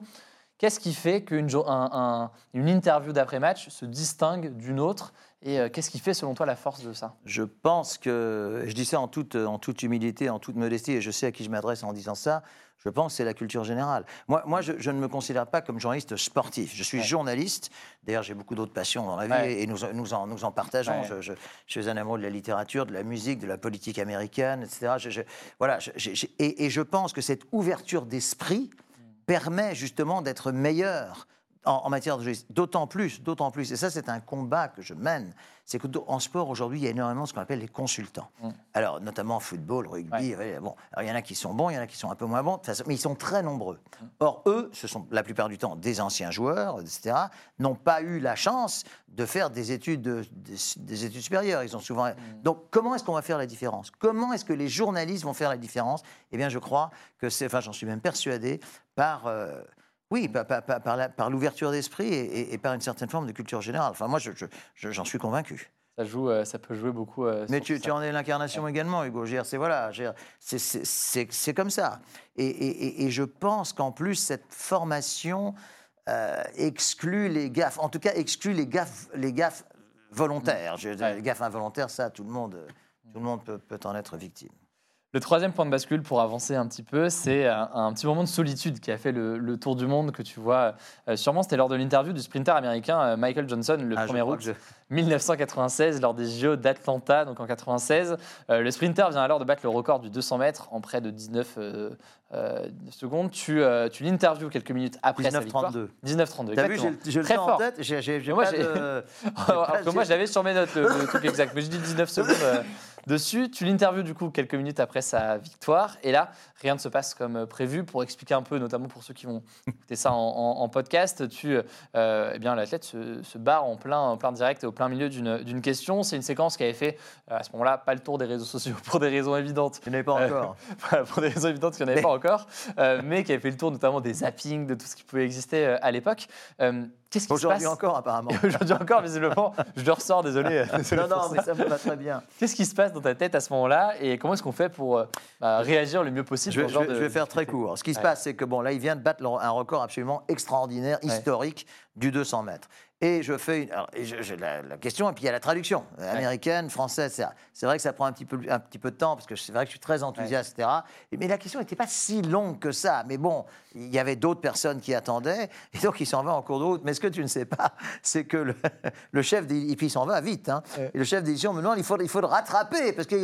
Qu'est-ce qui fait qu'une jo- un- un- une interview d'après-match se distingue d'une autre Et euh, qu'est-ce qui fait, selon toi, la force de ça? Je pense que, je dis ça en toute, en toute humilité, en toute modestie, et je sais à qui je m'adresse en disant ça, je pense que c'est la culture générale. Moi, moi je, je ne me considère pas comme journaliste sportif. Je suis Ouais. journaliste. D'ailleurs, j'ai beaucoup d'autres passions dans la vie Ouais. et nous, nous, en, nous en partageons. Ouais. Je, je- je suis un amoureux de la littérature, de la musique, de la politique américaine, etc. Voilà, et je pense que cette ouverture d'esprit permet justement d'être meilleur en, en matière de journalisme. D'autant plus, d'autant plus, et ça c'est un combat que je mène, c'est qu'en sport aujourd'hui, il y a énormément ce qu'on appelle les consultants. Mm. Alors, notamment football, rugby, ouais, bon, alors, il y en a qui sont bons, il y en a qui sont un peu moins bons, mais ils sont très nombreux. Mm. Or, eux, ce sont la plupart du temps des anciens joueurs, etc., n'ont pas eu la chance de faire des études, de- des, des études supérieures. Ils ont souvent... Mm. Donc, comment est-ce qu'on va faire la différence? Comment est-ce que les journalistes vont faire la différence? Eh bien, je crois que c'est, enfin, j'en suis même persuadé, par... euh, oui, par, par- par- l'ouverture d'esprit et, et- et par une certaine forme de culture générale. Enfin, moi, je- je- je- j'en suis convaincu. ça, joue, euh, ça peut jouer beaucoup. euh, Mais tu, en es l'incarnation également, Hugo. C'est voilà, c'est- c'est- c'est c'est comme ça. Et, et- je pense qu'en plus, cette formation euh, exclut les gaffes, en tout cas exclut les gaffes, les gaffes volontaires. Je Ouais. Les gaffes involontaires, ça, tout le monde, tout le monde peut, peut en être victime. Le troisième point de bascule pour avancer un petit peu, c'est un, un petit moment de solitude qui a fait le, le tour du monde que tu vois euh, sûrement. C'était lors de l'interview du sprinter américain euh, Michael Johnson le Ah, je 1er crois août que je- 1996 lors des JO d'Atlanta, donc en 96. Euh, le sprinter vient alors de battre le record du 200 mètres en près de 19, euh, euh, 19 secondes. Tu, euh, tu l'interviews quelques minutes après sa victoire. 19-32. 19-32, T'as vu, j'ai le temps en tête, Moi, de... Moi, je l'avais sur mes notes, le, le truc exact. Mais je dis 19 secondes euh, dessus. Tu l'interviews du coup quelques minutes après sa victoire. Et là, rien ne se passe comme euh, prévu. Pour expliquer un peu, notamment pour ceux qui vont écouter ça en, en- en podcast, tu, euh, eh bien, l'athlète se, se barre en plein, en plein direct et au plein milieu d'une d'une question. C'est une séquence qui avait fait, euh, à ce moment-là, pas le tour des réseaux sociaux pour des raisons évidentes. Je n'avais pas encore. Pour des raisons évidentes qu'il n'y en avait pas encore, euh, mais qui avait fait le tour notamment des zappings, de tout ce qui pouvait exister à l'époque. Qu'est-ce qui se Aujourd'hui passe encore, apparemment. Aujourd'hui encore, visiblement, je le ressors, désolé. Non, non, ça. mais ça me va très bien. Qu'est-ce qui se passe dans ta tête à ce moment-là et comment est-ce qu'on fait pour euh, bah, réagir le mieux possible Je vais, je vais- de- je vais faire très court. Ce qui se Ouais. passe, c'est que bon, là, il vient de battre un record absolument extraordinaire, Ouais. historique, du 200 mètres. Et je fais une, alors, et je- j'ai la, la question, et puis il y a la traduction, américaine, française, etc. C'est vrai que ça prend un petit peu, un petit peu de temps, parce que c'est vrai que je suis très enthousiaste, etc. Et- Mais la question n'était pas si longue que ça. Mais bon, il y avait d'autres personnes qui attendaient, et donc il s'en va en cours de route. Mais ce que tu ne sais pas, c'est que le, le chef, et puis il s'en va vite, hein. Ouais. et le chef d'édition me demande, il faut, il faut le rattraper, parce que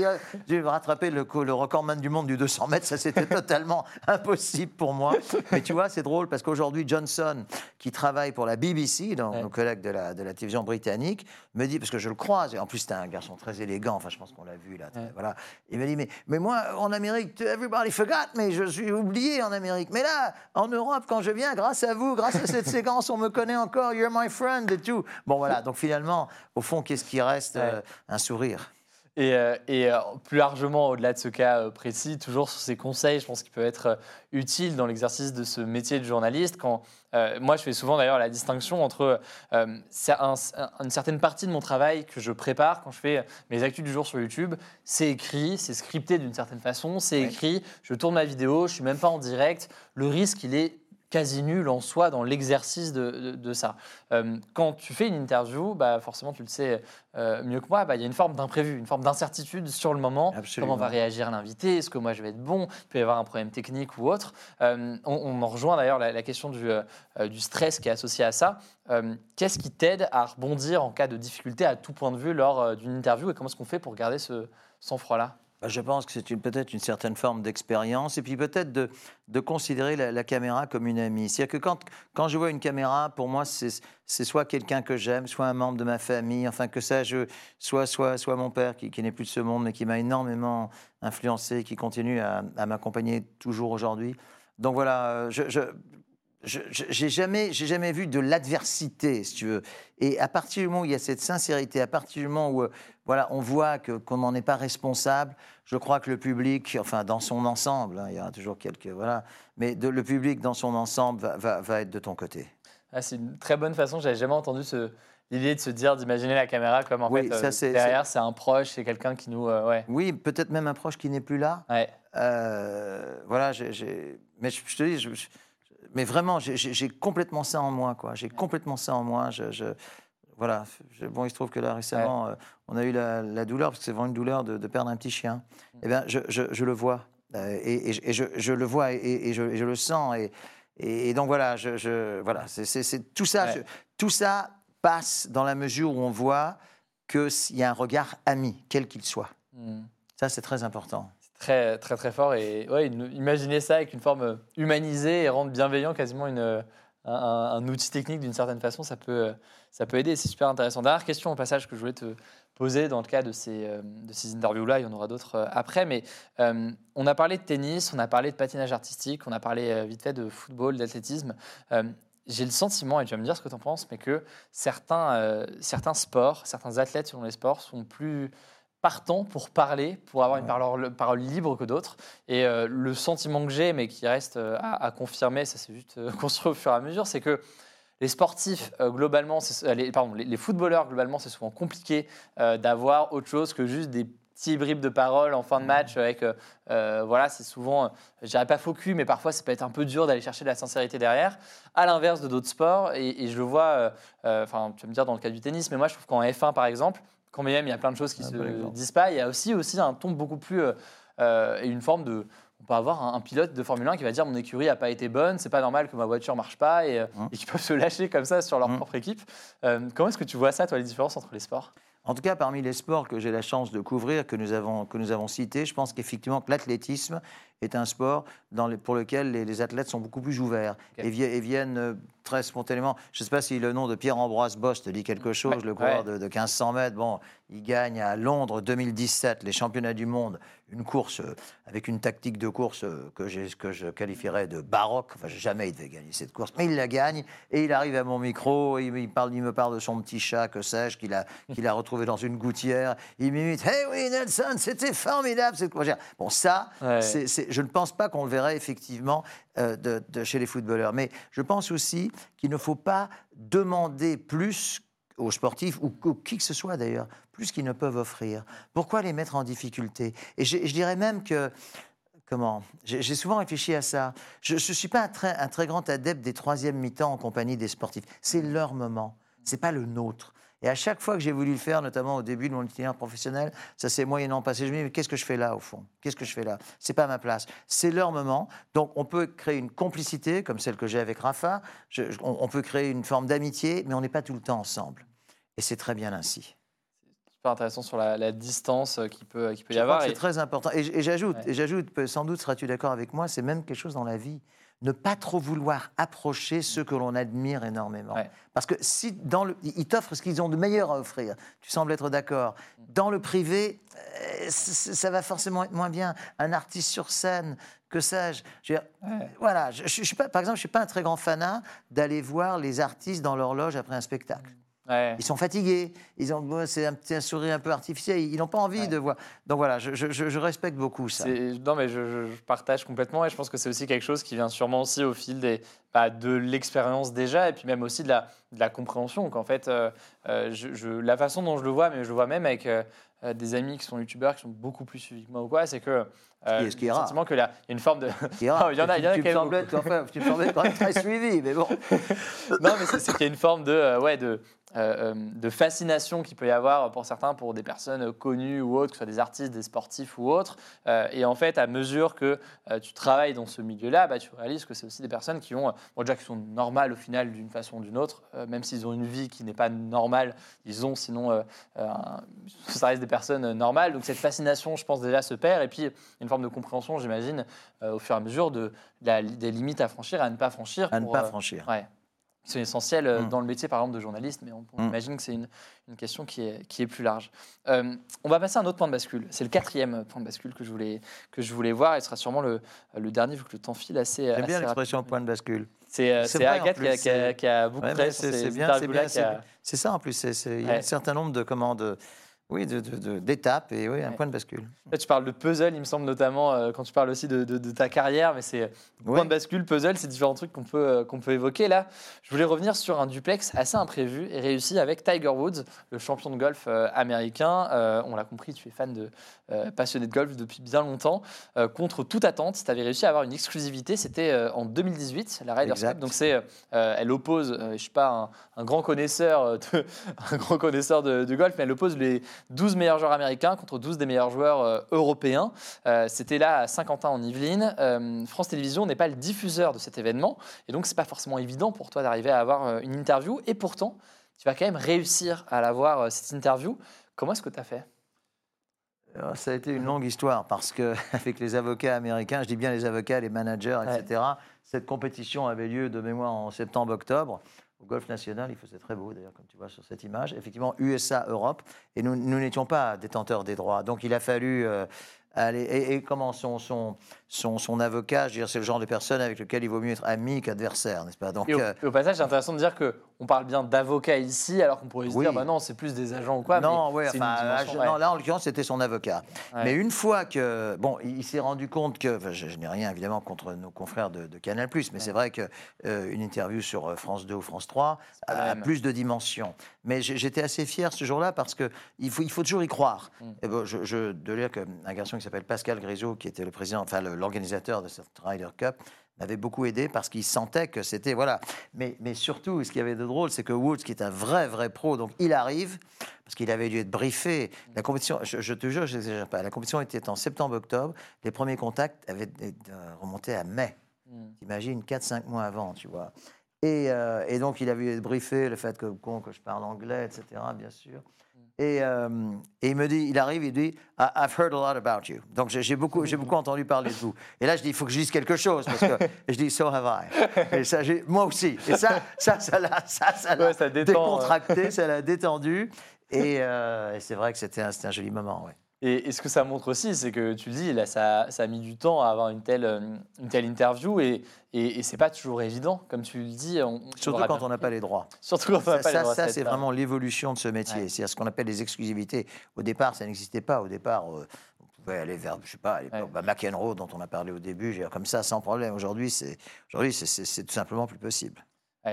vais rattraper le, le recordman du monde du 200 mètres, ça c'était totalement impossible pour moi. Mais tu vois, c'est drôle, parce qu'aujourd'hui, Johnson, qui travaille pour la BBC, donc Ouais. nos collègues de la, de la télévision britannique, me dit, parce que je le croise, et en plus c'est un garçon très élégant, enfin je pense qu'on l'a vu là, Ouais. voilà. Il me dit, mais, mais moi, en Amérique, everybody forgot, mais je suis oublié en Amérique. Mais là, en Europe, quand je viens, grâce à vous, grâce à cette séquence, on me connaît encore, you're my friend et tout. Bon voilà, donc finalement, au fond, qu'est-ce qui reste Ouais. Euh, Un sourire? Et, euh, et, euh, plus largement, au-delà de ce cas précis, toujours sur ces conseils, je pense qu'ils peuvent être utiles dans l'exercice de ce métier de journaliste. Quand, moi, je fais souvent d'ailleurs la distinction entre une certaine partie de mon travail que je prépare quand je fais mes actus du jour sur YouTube. C'est écrit, c'est scripté d'une certaine façon, c'est écrit, je tourne ma vidéo, je suis même pas en direct. Le risque, il est quasi nul en soi dans l'exercice de, ça. Euh, quand tu fais une interview, bah forcément, tu le sais euh, mieux que moi, bah, il y a une forme d'imprévu, une forme d'incertitude sur le moment. Comment va réagir l'invité? Est-ce que moi je vais être bon? Il peut y avoir un problème technique ou autre. Euh, on, en rejoint d'ailleurs la, question du, du, stress qui est associé à ça. Qu'est-ce qui t'aide à rebondir en cas de difficulté à tout point de vue lors d'une interview et comment est-ce qu'on fait pour garder ce sang-froid-là? Je pense que c'est peut-être une certaine forme d'expérience et puis peut-être de, considérer la, caméra comme une amie. C'est-à-dire que quand, quand je vois une caméra, pour moi, c'est soit quelqu'un que j'aime, soit un membre de ma famille, enfin que ça, je, soit, soit, soit mon père qui, n'est plus de ce monde mais qui m'a énormément influencé, qui continue à, m'accompagner toujours aujourd'hui. Donc voilà, je, je j'ai jamais, j'ai jamais vu de l'adversité, si tu veux. Et à partir du moment où il y a cette sincérité, à partir du moment où euh, voilà, on voit que qu'on n'en est pas responsable. Je crois que le public, enfin dans son ensemble, hein, il y aura toujours quelques voilà, mais de, le public dans son ensemble va, va, être de ton côté. Ah, c'est une très bonne façon. J'avais jamais entendu ce, l'idée de se dire, d'imaginer la caméra comme en fait euh, derrière, c'est un proche, c'est quelqu'un qui nous, euh, ouais. Oui, peut-être même un proche qui n'est plus là. Ouais. Euh, voilà, mais je, te dis, mais vraiment, j'ai complètement ça en moi, quoi. J'ai complètement ça en moi. je voilà. Bon, il se trouve que là, récemment, euh, on a eu la, douleur, parce que c'est vraiment une douleur de, perdre un petit chien. Mm. Eh bien, je, le vois. Euh, et, je, le vois et, je, le sens. Et, donc, voilà, je, voilà c'est tout ça. tout ça passe dans la mesure où on voit qu'il y a un regard ami, quel qu'il soit. Mm. Ça, c'est très important. Très, très, très fort. Et ouais, imaginez ça avec une forme humanisée et rendre bienveillant quasiment une un, outil technique d'une certaine façon, ça peut, ça peut aider. C'est super intéressant. Dernière question au passage que je voulais te poser dans le cas de ces, euh, de ces interviews-là, il y en aura d'autres euh, après, mais euh, on a parlé de tennis, on a parlé de patinage artistique, on a parlé vite fait de football, d'athlétisme. j'ai le sentiment, et tu vas me dire ce que tu en penses, mais que certains, certains sports, certains athlètes selon les sports sont plus partant pour parler, pour avoir une parole, parole libre que d'autres. Et euh, le sentiment que j'ai, mais qui reste euh, à, confirmer, ça c'est juste euh, construit au fur et à mesure, c'est que les sportifs, globalement, les, pardon, les, footballeurs, globalement, c'est souvent compliqué d'avoir autre chose que juste des petits bribes de parole en fin de match avec, voilà, c'est souvent, je dirais pas faux cul, mais parfois ça peut être un peu dur d'aller chercher de la sincérité derrière, à l'inverse de d'autres sports. Et, et, je le vois, enfin, tu vas me dire dans le cas du tennis, mais moi je trouve qu'en F1 par exemple, quand même il y a plein de choses qui ah, se disent pas, il y a aussi, aussi un ton beaucoup plus. Euh, euh, et une forme de. On peut avoir un, pilote de Formule 1 qui va dire mon écurie n'a pas été bonne, c'est pas normal que ma voiture marche pas, et, hein. et qui peuvent se lâcher comme ça sur leur hein. propre équipe. comment est-ce que tu vois ça, toi, les différences entre les sports? En tout cas, parmi les sports que j'ai la chance de couvrir, que nous avons, que nous avons cités, je pense qu'effectivement que l'athlétisme est un sport dans pour lequel les, athlètes sont beaucoup plus ouverts et, viennent très spontanément. Je ne sais pas si le nom de Pierre-Ambroise Boss te dit quelque chose, le coureur de, de, 1500 mètres. Bon, il gagne à Londres 2017 les championnats du monde, une course euh, avec une tactique de course euh, que, que je qualifierais de baroque. Enfin, jamais il devait gagner cette course, mais il la gagne et il arrive à mon micro. Il, il, parle, il me parle de son petit chat, que sais-je, qu'il a, qu'il a retrouvé dans une gouttière. Il m'imite Hey oui, Nelson, c'était formidable cette course. Bon, ça, je ne pense pas qu'on le verrait effectivement euh, de, chez les footballeurs. Mais je pense aussi qu'il ne faut pas demander plus aux sportifs, ou, qui que ce soit d'ailleurs, plus qu'ils ne peuvent offrir. Pourquoi les mettre en difficulté? Et je, dirais même que Comment? J'ai souvent réfléchi à ça. Je ne suis pas un très, grand adepte des troisièmes mi-temps en compagnie des sportifs. C'est leur moment, c'est pas le nôtre. Et à chaque fois que j'ai voulu le faire, notamment au début de mon itinéraire professionnel, ça s'est moyennant passé. Je me dis, mais qu'est-ce que je fais là, au fond? Qu'est-ce que je fais là? C'est pas ma place. C'est leur moment. Donc, on peut créer une complicité, comme celle que j'ai avec Rafa. on, peut créer une forme d'amitié, mais on n'est pas tout le temps ensemble. Et c'est très bien ainsi. C'est super intéressant sur la, distance qui peut, qui peut y avoir. C'est très important. Et, j'ajoute, j'ajoute, sans doute seras-tu d'accord avec moi, c'est même quelque chose dans la vie ne pas trop vouloir approcher ceux que l'on admire énormément. Parce que si dans le, ils t'offrent ce qu'ils ont de meilleur à offrir, tu sembles être d'accord. Dans le privé, euh, ça va forcément être moins bien. Un artiste sur scène, que sais-je Voilà, je, je, suis pas, par exemple, je suis pas un très grand fanat d'aller voir les artistes dans leur loge après un spectacle. Ouais. Ils sont fatigués. Ils ont, bon, c'est un petit sourire un peu artificiel. Ils n'ont pas envie Ouais. de voir. Donc voilà, je, je- je- je respecte beaucoup ça. Non, mais je, partage complètement et je pense que c'est aussi quelque chose qui vient sûrement aussi au fil des, bah, de l'expérience déjà et puis même aussi de la, de la compréhension. Qu'en fait, euh, euh, la façon dont je le vois, mais je le vois même avec euh, des amis qui sont youtubeurs, qui sont beaucoup plus suivis que moi ou quoi, c'est que. Qui est- ce qui est rare. sentiment qu'il y a une forme de. Il y, en a- il y en a tu, quand même me semblais, beaucoup. enfin, tu me semblais quand même très suivi, mais bon. non, mais c'est qu'il y a une forme de, euh, ouais, de, euh, euh, de fascination qu'il peut y avoir pour certains, pour des personnes connues ou autres, que ce soit des artistes, des sportifs ou autres. Euh, et en fait, à mesure que euh, tu travailles dans ce milieu-là, bah, tu réalises que c'est aussi des personnes qui ont, euh, bon, déjà qui sont normales au final d'une façon ou d'une autre, euh, même s'ils ont une vie qui n'est pas normale, ils ont sinon, euh, euh, un- ça reste des personnes euh, normales. Donc cette fascination, je pense déjà se perd. Et puis une forme de compréhension, j'imagine, euh, au fur et à mesure de, la- des limites à franchir, à ne pas franchir. À ne pas euh, franchir. Ouais. C'est essentiel euh, Mm. dans le métier, par exemple, de journaliste, mais on, on Mm. imagine que c'est une, une question qui est, qui est plus large. Euh, on va passer à un autre point de bascule. C'est le quatrième point de bascule que je voulais, que je voulais voir et ce sera sûrement le, le dernier, vu que le temps file assez. J'aime bien l'expression point de bascule. C'est Agathe qui a, plus, qui a- qui a beaucoup Ouais, c'est ces c'est bien, c'est ça en plus. Il y a un certain nombre de commandes. Oui, de- de- de- d'étapes et oui, un Ouais. point de bascule. Là, tu parles de puzzle, il me semble notamment euh, quand tu parles aussi de, ta carrière, mais c'est Ouais. point de bascule, puzzle, c'est différents trucs qu'on peut, euh, qu'on peut évoquer. Là, je voulais revenir sur un duplex assez imprévu et réussi avec Tiger Woods, le champion de golf euh, américain. On l'a compris, tu es fan de passionné de golf depuis bien longtemps. Contre toute attente, tu avais réussi à avoir une exclusivité. C'était en 2018, la Ryder. Cup. Donc c'est, elle oppose, je suis pas un, un grand connaisseur de, un grand connaisseur de, de golf, mais elle oppose les 12 meilleurs joueurs américains contre 12 des meilleurs joueurs euh, européens. Euh, C'était là à Saint-Quentin en Yvelines. Euh, France Télévisions n'est pas le diffuseur de cet événement, et donc c'est pas forcément évident pour toi d'arriver à avoir une interview. Et pourtant, tu vas quand même réussir à l'avoir cette interview. Comment est-ce que tu as fait Ça a été une longue histoire parce que avec les avocats américains, je dis bien les avocats, les managers, etc. Cette compétition avait lieu de mémoire en septembre-octobre au Golf National. Il faisait très beau d'ailleurs, comme tu vois sur cette image. Effectivement, USA, Europe, et nous n'étions pas détenteurs des droits. Donc il a fallu euh, aller. Et, comment son son, son avocat, je veux dire, c'est le genre de personne avec lequel il vaut mieux être ami qu'adversaire, n'est-ce pas? Donc Et au, euh, et au passage, c'est intéressant de dire que on parle bien d'avocats ici, alors qu'on pourrait se Oui. dire, bah non, c'est plus des agents ou quoi. non, mais une enfin, dimension, non, là en l'occurrence c'était son avocat. Ouais. Mais une fois que bon, il, s'est rendu compte que enfin, je, je n'ai rien évidemment contre nos confrères de, de Canal+, mais c'est vrai que euh, une interview sur euh, France 2 ou France 3 pas la a, plus de dimensions. Mais j'étais assez fier ce jour-là parce que il faut il faut toujours y croire. Mm. Et bon, je, je de lire qu'un garçon qui s'appelle Pascal Grisot, qui était le président, enfin le- l'organisateur de cette Ryder Cup m'avait beaucoup aidé parce qu'il sentait que c'était voilà. Mais, mais surtout, ce qu'il y avait de drôle, c'est que Woods, qui est un vrai vrai pro, donc il arrive parce qu'il avait dû être briefé. La compétition, je, je te jure, je pas. La compétition était en septembre-octobre. Les premiers contacts avaient euh, remonté à mai. Mm. T'imagines, 4-5 mois avant, tu vois. Et, euh, et donc, il avait briefé le fait que, que je parle anglais, etc., bien sûr. Et, euh, et il me dit, il arrive, il dit, I've heard a lot about you. Donc, j'ai beaucoup, j'ai beaucoup entendu parler de vous. Et là, je dis, il faut que je dise quelque chose, parce que et je dis, so have I. Et ça, j'ai- moi aussi. Et ça, ça, ça l'a, ça, ça l'a Ouais, décontracté, ça l'a détendu. Et, euh, et c'est vrai que c'était un, un joli moment, ouais. Et, et ce que ça montre aussi, c'est que tu le dis, là, ça, ça a mis du temps à avoir une telle, euh, une telle interview et, et, et c'est pas toujours évident, comme tu le dis. On, Surtout quand on n'a pas les droits. Surtout quand on n'a Ça, pas les droits, ça, c'est vraiment l'évolution de ce métier. Ouais. C'est ce qu'on appelle les exclusivités. Au départ, ça n'existait pas. Au départ, euh, on pouvait aller vers, je sais pas, à l'époque, Ouais. bah, McEnroe, dont on a parlé au début, comme ça, sans problème. Aujourd'hui, c'est c'est tout simplement plus possible.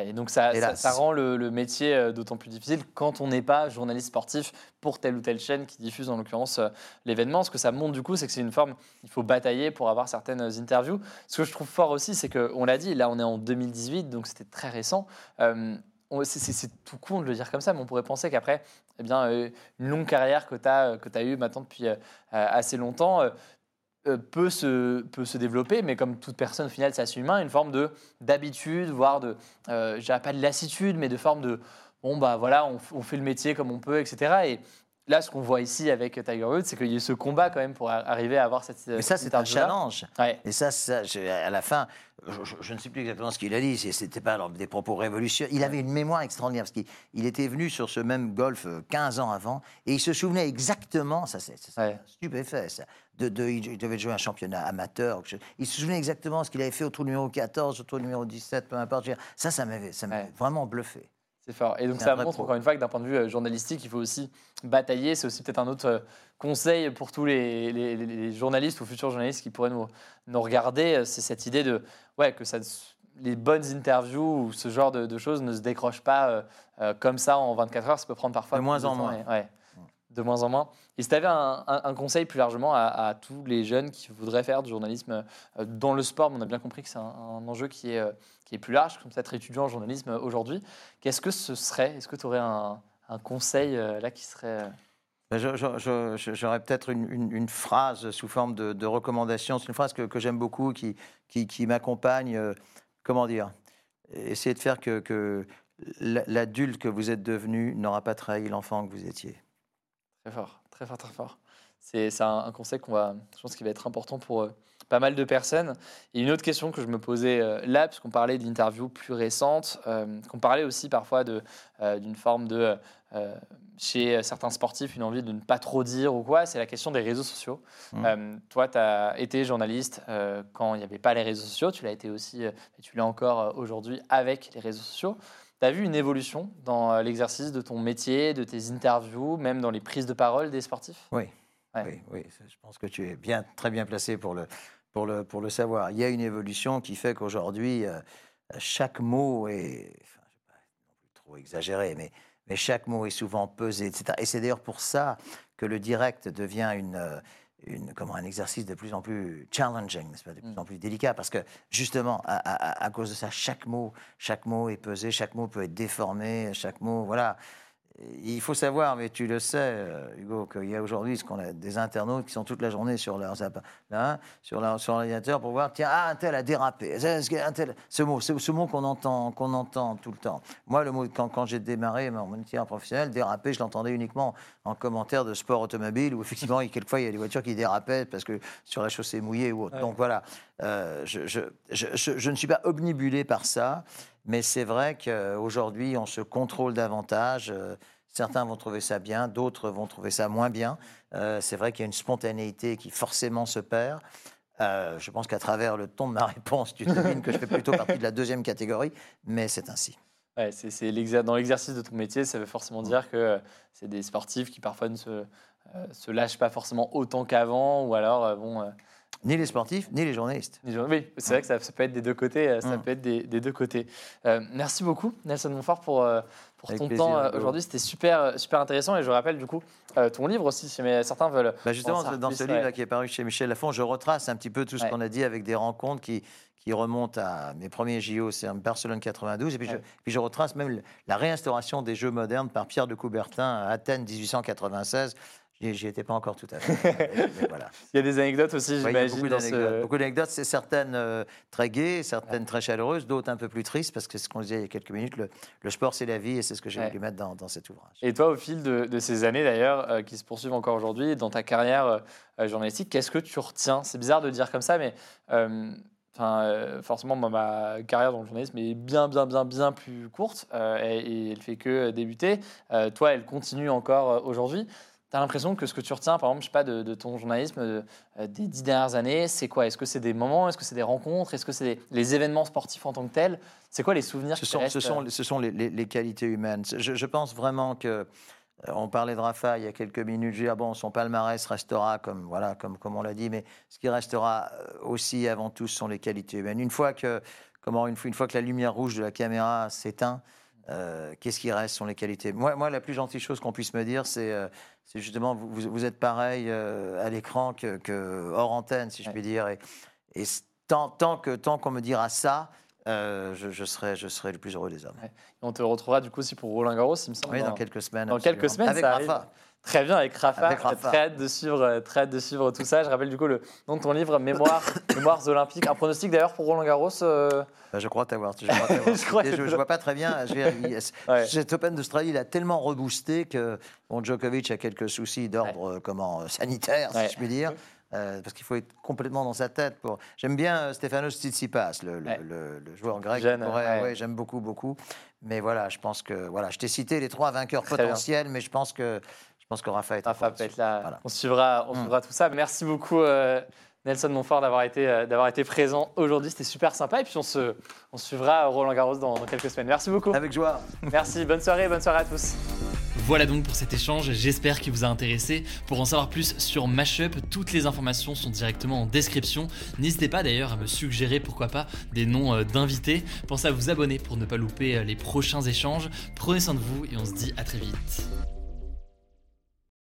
Et donc ça, rend le, le métier euh, d'autant plus difficile quand on n'est pas journaliste sportif pour telle ou telle chaîne qui diffuse en l'occurrence euh, l'événement. Ce que ça montre du coup, c'est que c'est une forme, il faut batailler pour avoir certaines interviews. Ce que je trouve fort aussi, c'est qu'on l'a dit, là on est en 2018, donc c'était très récent. Euh, on- c'est- tout con de le dire comme ça, mais on pourrait penser qu'après, eh bien, euh, une longue carrière que tu as, que as eue maintenant depuis euh, euh, assez longtemps, euh, euh, peut, se, peut se développer, mais comme toute personne, au final, c'est assez humain, une forme de d'habitude, voire de, euh, je dirais pas de lassitude, mais de forme de, bon, bah voilà, on, on fait le métier comme on peut, etc. Et là, ce qu'on voit ici avec Tiger Woods, c'est qu'il y a ce combat quand même pour arriver à avoir cette. Mais ça, c'est un challenge. Ouais. Et ça, ça à la fin, je, je- je ne sais plus exactement ce qu'il a dit, ce n'était pas alors, des propos révolutionnaires. Il avait une mémoire extraordinaire, parce qu'il il était venu sur ce même golf euh, 15 ans avant, et il se souvenait exactement, ça c'est Ouais. stupéfait, ça, de, de- il devait jouer un championnat amateur. Il se souvenait exactement ce qu'il avait fait au tour numéro 14, au tour numéro 17, peu importe. Ça, ça m'avait ça m'avait Ouais. vraiment bluffé. C'est fort. Et donc ça montre pro. encore une fois que d'un point de vue euh, journalistique, il faut aussi batailler. C'est aussi peut-être un autre euh, conseil pour tous les, les- les- les journalistes ou futurs journalistes qui pourraient nous, nous regarder. euh, C'est cette idée de ouais, que ça, les bonnes interviews ou ce genre de, de choses ne se décrochent pas euh, euh, comme ça en 24 heures. Ça peut prendre parfois De moins en temps moins. et- ouais, de moins en moins. Et si tu avais un, conseil plus largement à, tous les jeunes qui voudraient faire du journalisme euh, dans le sport, mais on a bien compris que c'est un, enjeu qui est, euh, qui est plus large, comme être étudiant en journalisme euh, aujourd'hui, qu'est-ce que ce serait? Est-ce que tu aurais un, conseil là qui serait... Ben, J'aurais peut-être une, phrase sous forme de, recommandation. C'est une phrase que, j'aime beaucoup, qui, qui, m'accompagne. comment dire? Essayer de faire que, que l'adulte que vous êtes devenu n'aura pas trahi l'enfant que vous étiez. Très fort, très fort, très fort. C'est un, un conseil qu'on va, je pense, qui va être important pour euh, pas mal de personnes. Et une autre question que je me posais euh, là, puisqu'on parlait d'interviews plus récentes, euh, qu'on parlait aussi parfois d'une forme de, chez certains sportifs, une envie de ne pas trop dire ou quoi, c'est la question des réseaux sociaux. Euh, toi, tu as été journaliste quand il n'y avait pas les réseaux sociaux, tu l'as été aussi, et tu l'es encore aujourd'hui avec les réseaux sociaux. Tu as vu une évolution dans euh, l'exercice de ton métier, de tes interviews, même dans les prises de parole des sportifs? Oui. Ouais. Oui, oui, je pense que tu es bien, très bien placé pour le, pour, le, pour le savoir. Il y a une évolution qui fait qu'aujourd'hui, euh, chaque mot est, enfin, je ne vais pas trop exagérer, mais, mais chaque mot est souvent pesé, etc. Et c'est d'ailleurs pour ça que le direct devient une, euh, une, comment, un exercice de plus en plus challenging, de plus Mm. en plus délicat, parce que justement, à, à- à cause de ça, chaque mot, chaque mot est pesé, chaque mot peut être déformé, chaque mot, voilà. Il faut savoir, mais tu le sais, euh, Hugo, qu'il y a aujourd'hui ce qu'on a des internautes qui sont toute la journée sur leurs appa- là, sur leur sur l'ordinateur pour voir tiens ah un tel a dérapé, un tel- ce mot, ce, ce mot qu'on entend qu'on entend tout le temps. Moi le mot quand, quand j'ai démarré mon métier professionnel, déraper, je l'entendais uniquement en commentaire de sport automobile où effectivement il- quelquefois il y a des voitures qui dérapaient parce que sur la chaussée mouillée ou autre. Ouais. Donc voilà, euh, je, je, je, je- je ne suis pas obnubilé par ça. Mais c'est vrai qu'aujourd'hui, on se contrôle davantage. Euh, Certains vont trouver ça bien, d'autres vont trouver ça moins bien. Euh, c'est vrai qu'il y a une spontanéité qui forcément se perd. Euh, je pense qu'à travers le ton de ma réponse, tu devines que je fais plutôt partie de la deuxième catégorie, mais c'est ainsi. Ouais, c'est, dans l'exercice de ton métier, ça veut forcément dire que c'est des sportifs qui parfois ne se, euh, se lâchent pas forcément autant qu'avant, ou alors, bon, Ni les sportifs, ni les journalistes. oui, c'est vrai que ça, ça peut être des deux côtés. euh, Ça Mm. peut être des, des deux côtés. Euh, merci beaucoup, Nelson Montfort, pour, euh, pour Avec ton plaisir, temps euh, aujourd'hui. C'était super, euh, super intéressant. Et je rappelle du coup euh, ton livre aussi, si mais certains veulent. Bah justement, dans plus, ce ouais. livre là qui est paru chez Michel Lafon, je retrace un petit peu tout ce Ouais. qu'on a dit avec des rencontres qui, qui remontent à mes premiers JO, c'est en Barcelone 92, et puis, je, Ouais. puis je retrace même la réinstauration des Jeux modernes par Pierre de Coubertin à Athènes 1896. J'y étais pas encore tout à fait. Mais- mais voilà. Il y a des anecdotes aussi, Ouais, j'imagine. beaucoup d'anecdotes. ce- certaines euh, très gaies, certaines très chaleureuses, d'autres un peu plus tristes, parce que c'est ce qu'on disait il y a quelques minutes, le, le sport c'est la vie, et c'est ce que j'ai Ouais. voulu mettre dans, dans cet ouvrage. Et toi, au fil de, de ces années d'ailleurs, euh, qui se poursuivent encore aujourd'hui, dans ta carrière euh, journalistique, qu'est-ce que tu retiens? C'est bizarre de dire comme ça, mais forcément, moi, ma carrière dans le journalisme est bien, bien, bien, bien plus courte et, et elle fait que débuter. Toi, elle continue encore aujourd'hui. Tu as l'impression que ce que tu retiens, par exemple, je sais pas, de, de ton journalisme euh, euh, des dix dernières années, c'est quoi? Est-ce que c'est des moments? Est-ce que c'est des rencontres? Est-ce que c'est les événements sportifs en tant que tels? C'est quoi les souvenirs Ce sont, restent ce sont, ce sont les, les- les qualités humaines. Je, je pense vraiment que. euh, On parlait de Rafa il y a quelques minutes. Je veux dire, bon, son palmarès restera comme, voilà, comme, comme on l'a dit, mais ce qui restera euh, aussi avant tout, ce sont les qualités humaines. Une fois que, comment, une, fois- une fois que la lumière rouge de la caméra s'éteint, euh, qu'est-ce qui reste? Ce sont les qualités. Moi, moi, la plus gentille chose qu'on puisse me dire, c'est euh, c'est justement, vous, êtes pareil euh, à l'écran que, que hors antenne, si je Ouais. puis dire. Et, tant, tant que tant qu'on me dira ça, euh, je, je serai, je serai le plus heureux des hommes. On te retrouvera du coup aussi pour Roland Garros, il me semble. Oui, dans dans- quelques semaines. dans quelques semaines, Avec ça arrive. Très bien, avec Rafa. Avec Rafa. Très hâte de suivre, euh, très hâte de suivre tout ça. Je rappelle du coup le nom de ton livre, Mémoire, Mémoires olympiques. Un pronostic d'ailleurs pour Roland Garros. euh, Bah, je crois t'avoir. Je, crois t'avoir Je je, je vois pas très bien. Je vais- il- Ouais. Cet Open d'Australie, il a tellement reboosté que bon, Djokovic a quelques soucis d'ordre euh, comment euh, sanitaire, Ouais. si je puis dire. euh, parce qu'il faut être complètement dans sa tête. Pour... J'aime bien Stefanos Tsitsipas, le, le- Ouais. le- le joueur grec. Ouais. J'aime beaucoup, beaucoup. Mais voilà, je pense que voilà, je t'ai cité les trois vainqueurs Très bien. potentiels, mais je pense que je pense que Rafa est Rafa peut être là. Voilà. On suivra, on Mm. suivra tout ça. Merci beaucoup. euh, Nelson Montfort d'avoir été, euh, d'avoir été présent aujourd'hui. C'était super sympa. Et puis on se, on suivra Roland Garros dans, dans quelques semaines. Merci beaucoup. Avec joie. Merci. Bonne soirée. Bonne soirée à tous. Voilà donc pour cet échange, j'espère qu'il vous a intéressé. Pour en savoir plus sur Mashup, toutes les informations sont directement en description. N'hésitez pas d'ailleurs à me suggérer pourquoi pas des noms euh, d'invités. Pensez à vous abonner pour ne pas louper euh, les prochains échanges. Prenez soin de vous et on se dit à très vite.